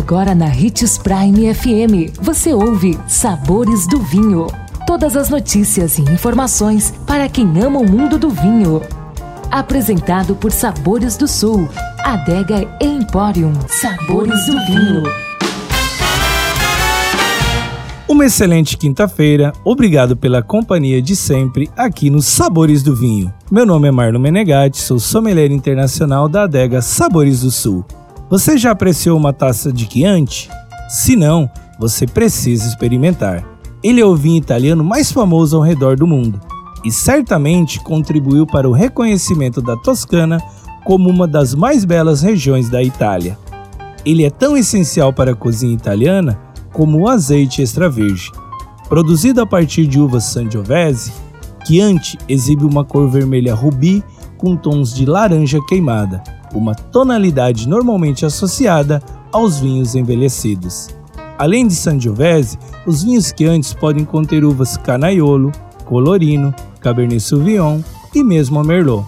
Agora na Ritz Prime FM, você ouve Sabores do Vinho. Todas as notícias e informações para quem ama o mundo do vinho. Apresentado por Sabores do Sul, Adega Emporium. Sabores do Vinho. Uma excelente quinta-feira, obrigado pela companhia de sempre aqui nos Sabores do Vinho. Meu nome é Marlon Menegatti, sou sommelier internacional da adega Sabores do Sul. Você já apreciou uma taça de Chianti? Se não, você precisa experimentar. Ele é o vinho italiano mais famoso ao redor do mundo e certamente contribuiu para o reconhecimento da Toscana como uma das mais belas regiões da Itália. Ele é tão essencial para a cozinha italiana como o azeite extra virgem. Produzido a partir de uvas Sangiovese, Chianti exibe uma cor vermelha rubi com tons de laranja queimada, uma tonalidade normalmente associada aos vinhos envelhecidos. Além de Sangiovese, os vinhos Chianti podem conter uvas Canaiolo, Colorino, Cabernet Sauvignon e mesmo Merlot.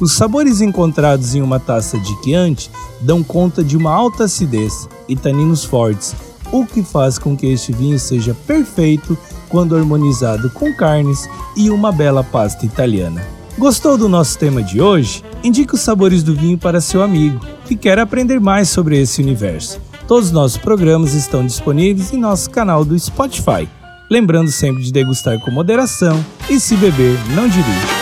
Os sabores encontrados em uma taça de Chianti dão conta de uma alta acidez e taninos fortes, o que faz com que este vinho seja perfeito quando harmonizado com carnes e uma bela pasta italiana. Gostou do nosso tema de hoje? Indique os sabores do vinho para seu amigo que quer aprender mais sobre esse universo. Todos os nossos programas estão disponíveis em nosso canal do Spotify. Lembrando sempre de degustar com moderação e se beber, não dirija.